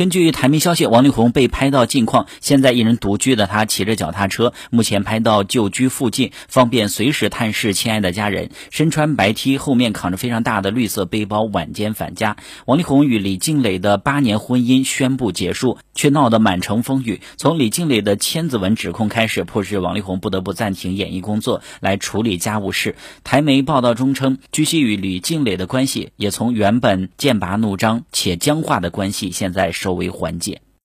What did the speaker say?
根据台媒消息，王力宏被拍到近况，现在一人独居的他骑着脚踏车，目前拍到旧居附近，方便随时探视亲爱的家人。身穿白 T，后面扛着非常大的绿色背包，晚间返家。王力宏与李静蕾的八年婚姻宣布结束，却闹得满城风雨。从李静蕾的千字文指控开始，迫使王力宏不得不暂停演艺工作来处理家务事。台媒报道中称，据悉与李静蕾的关系也从原本剑拔弩张且僵化的关系，现在收。为缓解。